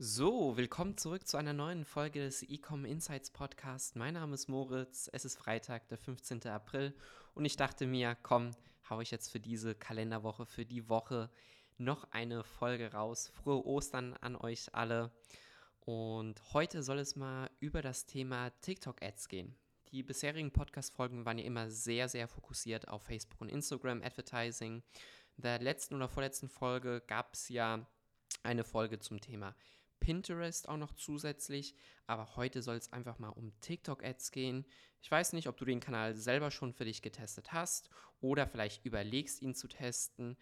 So, willkommen zurück zu einer neuen Folge des Ecom Insights Podcast. Mein Name ist Moritz, es ist Freitag, der 15. April und ich dachte mir, komm, hau ich jetzt für diese Kalenderwoche, für die Woche noch eine Folge raus. Frohe Ostern an euch alle. Und heute soll es mal über das Thema TikTok-Ads gehen. Die bisherigen Podcast-Folgen waren ja immer sehr, sehr fokussiert auf Facebook und Instagram Advertising. In der letzten oder vorletzten Folge gab es ja eine Folge zum Thema Pinterest auch noch zusätzlich, aber heute soll es einfach mal um TikTok-Ads gehen. Ich weiß nicht, ob du den Kanal selber schon für dich getestet hast oder vielleicht überlegst, ihn zu testen.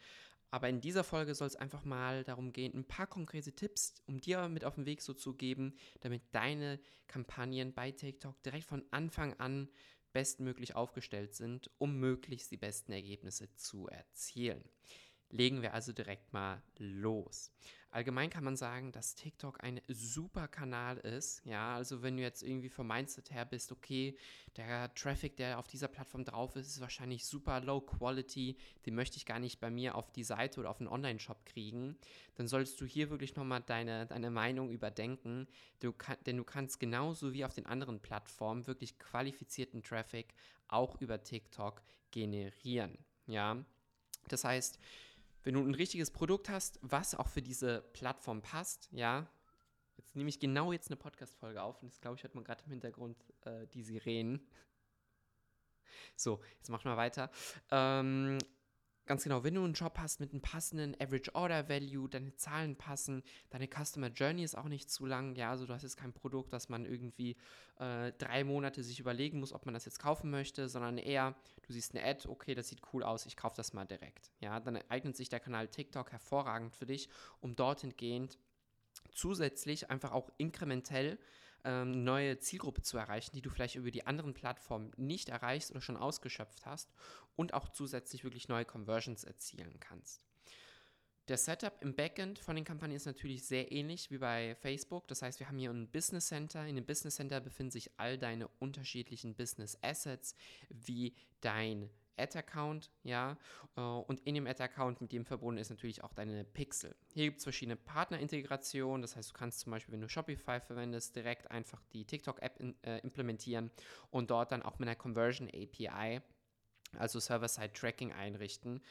Aber in dieser Folge soll es einfach mal darum gehen, ein paar konkrete Tipps, um dir mit auf den Weg so zu geben, damit deine Kampagnen bei TikTok direkt von Anfang an bestmöglich aufgestellt sind, um möglichst die besten Ergebnisse zu erzielen. Legen wir also direkt mal los. Allgemein kann man sagen, dass TikTok ein super Kanal ist. Ja, also wenn du jetzt irgendwie vom Mindset her bist, okay, der Traffic, der auf dieser Plattform drauf ist, ist wahrscheinlich super low quality, den möchte ich gar nicht bei mir auf die Seite oder auf einen Online-Shop kriegen, dann solltest du hier wirklich nochmal deine, deine Meinung überdenken. Du kann, denn du kannst genauso wie auf den anderen Plattformen wirklich qualifizierten Traffic auch über TikTok generieren. Ja, das heißt, wenn du ein richtiges Produkt hast, was auch für diese Plattform passt, ja, jetzt nehme ich genau jetzt eine Podcast-Folge auf und das glaube ich hört man gerade im Hintergrund äh, die Sirenen. So, jetzt machen wir weiter. Ähm, Ganz genau, wenn du einen Job hast mit einem passenden Average Order Value, deine Zahlen passen, deine Customer Journey ist auch nicht zu lang, ja, also du hast jetzt kein Produkt, das man irgendwie äh, drei Monate sich überlegen muss, ob man das jetzt kaufen möchte, sondern eher, du siehst eine Ad, okay, das sieht cool aus, ich kaufe das mal direkt, ja, dann eignet sich der Kanal TikTok hervorragend für dich, um dorthin gehend zusätzlich einfach auch inkrementell ähm, neue Zielgruppe zu erreichen, die du vielleicht über die anderen Plattformen nicht erreichst oder schon ausgeschöpft hast und auch zusätzlich wirklich neue Conversions erzielen kannst. Der Setup im Backend von den Kampagnen ist natürlich sehr ähnlich wie bei Facebook. Das heißt, wir haben hier ein Business Center. In dem Business Center befinden sich all deine unterschiedlichen Business Assets, wie dein Ad-Account, ja, äh, und in dem Ad-Account mit dem verbunden ist natürlich auch deine Pixel. Hier gibt es verschiedene Partnerintegrationen, das heißt, du kannst zum Beispiel, wenn du Shopify verwendest, direkt einfach die TikTok-App äh, implementieren und dort dann auch mit einer Conversion API also Server-Side-Tracking einrichten,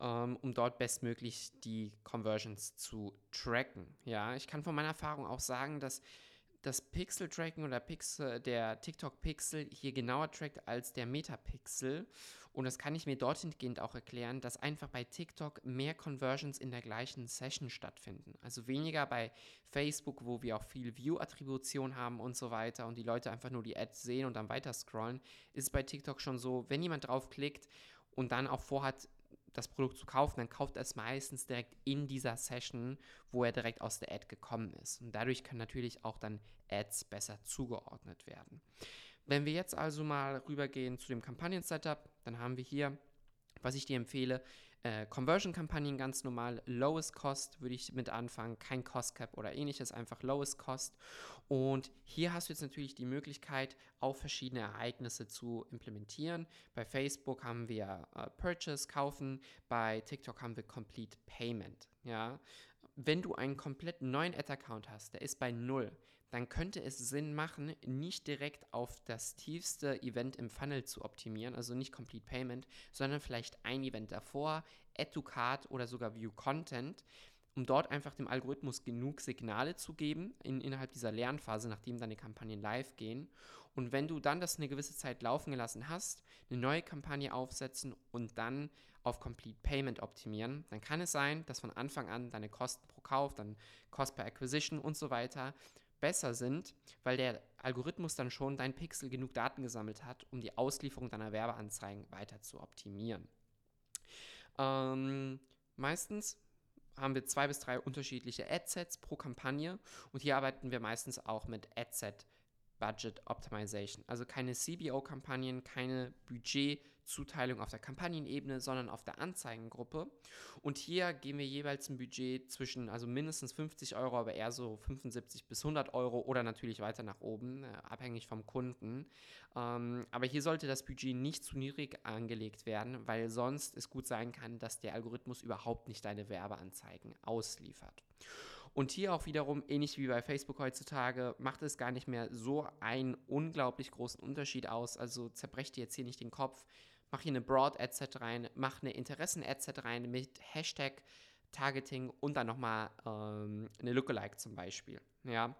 ähm, um dort bestmöglich die Conversions zu tracken. Ja, ich kann von meiner Erfahrung auch sagen, dass das Pixel-Tracking oder Pixel, der TikTok-Pixel hier genauer trackt als der Metapixel. Und das kann ich mir dorthin auch erklären, dass einfach bei TikTok mehr Conversions in der gleichen Session stattfinden. Also weniger bei Facebook, wo wir auch viel View-Attribution haben und so weiter und die Leute einfach nur die Ads sehen und dann weiter scrollen, ist bei TikTok schon so, wenn jemand draufklickt und dann auch vorhat, das Produkt zu kaufen, dann kauft er es meistens direkt in dieser Session, wo er direkt aus der Ad gekommen ist. Und dadurch können natürlich auch dann Ads besser zugeordnet werden. Wenn wir jetzt also mal rübergehen zu dem Kampagnen-Setup, dann haben wir hier, was ich dir empfehle, äh, Conversion-Kampagnen ganz normal, Lowest Cost würde ich mit anfangen, kein Cost Cap oder ähnliches, einfach Lowest Cost. Und hier hast du jetzt natürlich die Möglichkeit, auch verschiedene Ereignisse zu implementieren. Bei Facebook haben wir äh, Purchase, kaufen, bei TikTok haben wir Complete Payment. Ja, wenn du einen komplett neuen Ad-Account hast, der ist bei null, dann könnte es Sinn machen, nicht direkt auf das tiefste Event im Funnel zu optimieren, also nicht Complete Payment, sondern vielleicht ein Event davor, Add oder sogar View Content, um dort einfach dem Algorithmus genug Signale zu geben in, innerhalb dieser Lernphase, nachdem deine Kampagnen live gehen. Und wenn du dann das eine gewisse Zeit laufen gelassen hast, eine neue Kampagne aufsetzen und dann auf Complete Payment optimieren, dann kann es sein, dass von Anfang an deine Kosten pro Kauf, dann Cost per Acquisition und so weiter besser sind, weil der Algorithmus dann schon dein Pixel genug Daten gesammelt hat, um die Auslieferung deiner Werbeanzeigen weiter zu optimieren. Ähm, meistens haben wir zwei bis drei unterschiedliche Adsets pro Kampagne und hier arbeiten wir meistens auch mit Adset Budget Optimization. Also keine CBO-Kampagnen, keine Budgetzuteilung auf der Kampagnenebene, sondern auf der Anzeigengruppe. Und hier gehen wir jeweils ein Budget zwischen, also mindestens 50 Euro, aber eher so 75 bis 100 Euro oder natürlich weiter nach oben, äh, abhängig vom Kunden. Ähm, aber hier sollte das Budget nicht zu niedrig angelegt werden, weil sonst es gut sein kann, dass der Algorithmus überhaupt nicht deine Werbeanzeigen ausliefert. Und hier auch wiederum, ähnlich wie bei Facebook heutzutage, macht es gar nicht mehr so einen unglaublich großen Unterschied aus. Also zerbrecht dir jetzt hier nicht den Kopf, mach hier eine Broad-Ad-Set rein, mach eine Interessen-Ad-Set rein mit Hashtag Targeting und dann nochmal ähm, eine Lookalike zum Beispiel. Ja.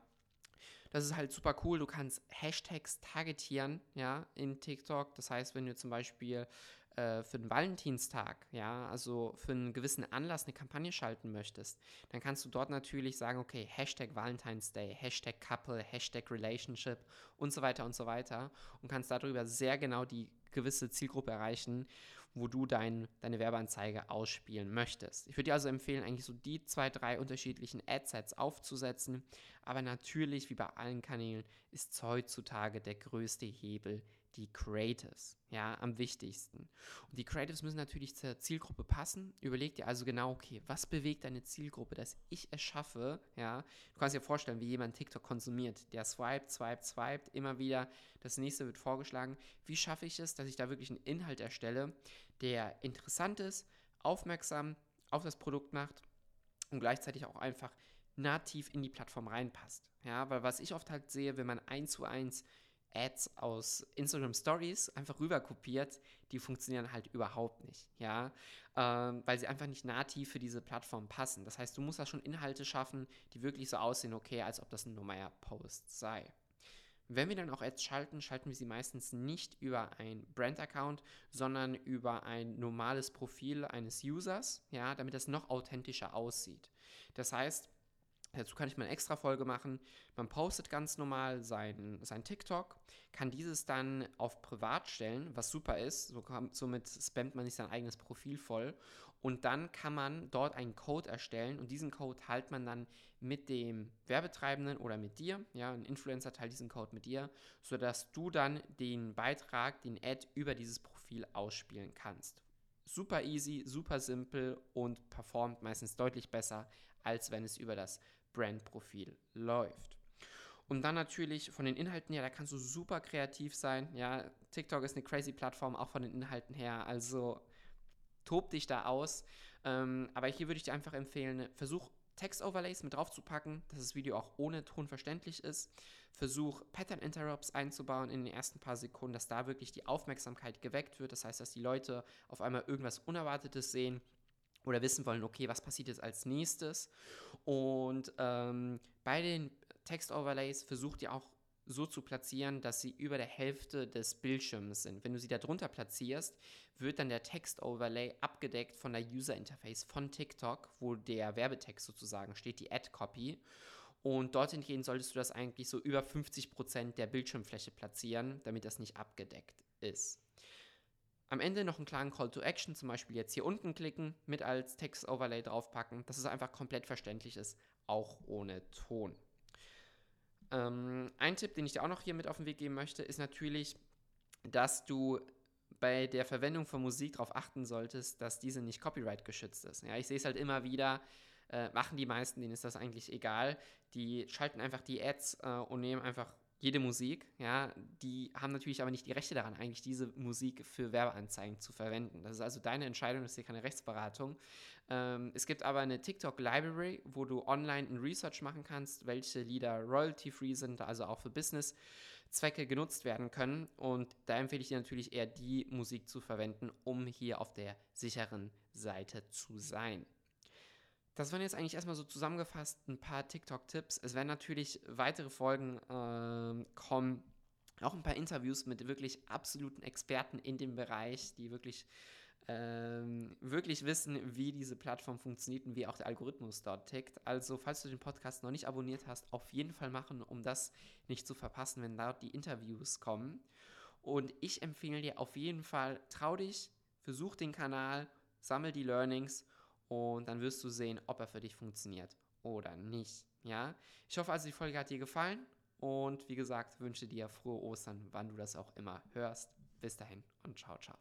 Das ist halt super cool. Du kannst Hashtags targetieren, ja, in TikTok. Das heißt, wenn du zum Beispiel äh, für den Valentinstag, ja, also für einen gewissen Anlass eine Kampagne schalten möchtest, dann kannst du dort natürlich sagen, okay, Hashtag Valentine's Day, Hashtag Couple, Hashtag Relationship und so weiter und so weiter und kannst darüber sehr genau die gewisse Zielgruppe erreichen wo du dein, deine Werbeanzeige ausspielen möchtest. Ich würde dir also empfehlen, eigentlich so die zwei, drei unterschiedlichen Adsets aufzusetzen. Aber natürlich, wie bei allen Kanälen, ist heutzutage der größte Hebel die Creatives, ja, am wichtigsten. Und die Creatives müssen natürlich zur Zielgruppe passen. Überleg dir also genau, okay, was bewegt deine Zielgruppe, dass ich es schaffe, ja. Du kannst dir vorstellen, wie jemand TikTok konsumiert. Der swiped, swiped, swiped, immer wieder, das nächste wird vorgeschlagen. Wie schaffe ich es, dass ich da wirklich einen Inhalt erstelle, der interessant ist, aufmerksam auf das Produkt macht und gleichzeitig auch einfach nativ in die Plattform reinpasst. Ja, weil was ich oft halt sehe, wenn man eins zu eins Ads aus Instagram Stories einfach rüber kopiert, die funktionieren halt überhaupt nicht, ja, ähm, weil sie einfach nicht nativ für diese Plattform passen. Das heißt, du musst da schon Inhalte schaffen, die wirklich so aussehen, okay, als ob das ein normaler Post sei. Wenn wir dann auch Ads schalten, schalten wir sie meistens nicht über ein Brand-Account, sondern über ein normales Profil eines Users, ja, damit das noch authentischer aussieht. Das heißt, Dazu kann ich mal eine extra Folge machen. Man postet ganz normal sein, sein TikTok, kann dieses dann auf privat stellen, was super ist. So kann, somit spammt man sich sein eigenes Profil voll. Und dann kann man dort einen Code erstellen und diesen Code teilt man dann mit dem Werbetreibenden oder mit dir. Ja, ein Influencer teilt diesen Code mit dir, sodass du dann den Beitrag, den Ad über dieses Profil ausspielen kannst. Super easy, super simpel und performt meistens deutlich besser, als wenn es über das Brandprofil läuft. Und dann natürlich von den Inhalten her, da kannst du super kreativ sein. Ja, TikTok ist eine crazy Plattform, auch von den Inhalten her. Also tob dich da aus. Ähm, aber hier würde ich dir einfach empfehlen, versuch Text-Overlays mit drauf zu packen, dass das Video auch ohne Ton verständlich ist. Versuch Pattern-Interrupts einzubauen in den ersten paar Sekunden, dass da wirklich die Aufmerksamkeit geweckt wird. Das heißt, dass die Leute auf einmal irgendwas Unerwartetes sehen oder wissen wollen, okay, was passiert jetzt als nächstes. Und ähm, bei den Text-Overlays versucht ihr auch so zu platzieren, dass sie über der Hälfte des Bildschirms sind. Wenn du sie darunter platzierst, wird dann der Text-Overlay abgedeckt von der User-Interface von TikTok, wo der Werbetext sozusagen steht, die Ad-Copy. Und dorthin gehen solltest du das eigentlich so über 50% der Bildschirmfläche platzieren, damit das nicht abgedeckt ist. Am Ende noch einen klaren Call to Action, zum Beispiel jetzt hier unten klicken, mit als Text-Overlay draufpacken, dass es einfach komplett verständlich ist, auch ohne Ton. Ähm, ein Tipp, den ich dir auch noch hier mit auf den Weg geben möchte, ist natürlich, dass du bei der Verwendung von Musik darauf achten solltest, dass diese nicht copyright geschützt ist. Ja, ich sehe es halt immer wieder, äh, machen die meisten, denen ist das eigentlich egal. Die schalten einfach die Ads äh, und nehmen einfach jede Musik, ja, die haben natürlich aber nicht die Rechte daran, eigentlich diese Musik für Werbeanzeigen zu verwenden. Das ist also deine Entscheidung, das ist hier keine Rechtsberatung. Ähm, es gibt aber eine TikTok Library, wo du online ein Research machen kannst, welche Lieder royalty-free sind, also auch für Business-Zwecke genutzt werden können. Und da empfehle ich dir natürlich eher die Musik zu verwenden, um hier auf der sicheren Seite zu sein. Das waren jetzt eigentlich erstmal so zusammengefasst ein paar TikTok-Tipps. Es werden natürlich weitere Folgen äh, kommen, auch ein paar Interviews mit wirklich absoluten Experten in dem Bereich, die wirklich, ähm, wirklich wissen, wie diese Plattform funktioniert und wie auch der Algorithmus dort tickt. Also, falls du den Podcast noch nicht abonniert hast, auf jeden Fall machen, um das nicht zu verpassen, wenn dort die Interviews kommen. Und ich empfehle dir auf jeden Fall, trau dich, versuch den Kanal, sammel die Learnings und dann wirst du sehen, ob er für dich funktioniert oder nicht. Ja, ich hoffe also, die Folge hat dir gefallen und wie gesagt, wünsche dir frohe Ostern, wann du das auch immer hörst. Bis dahin und ciao, ciao.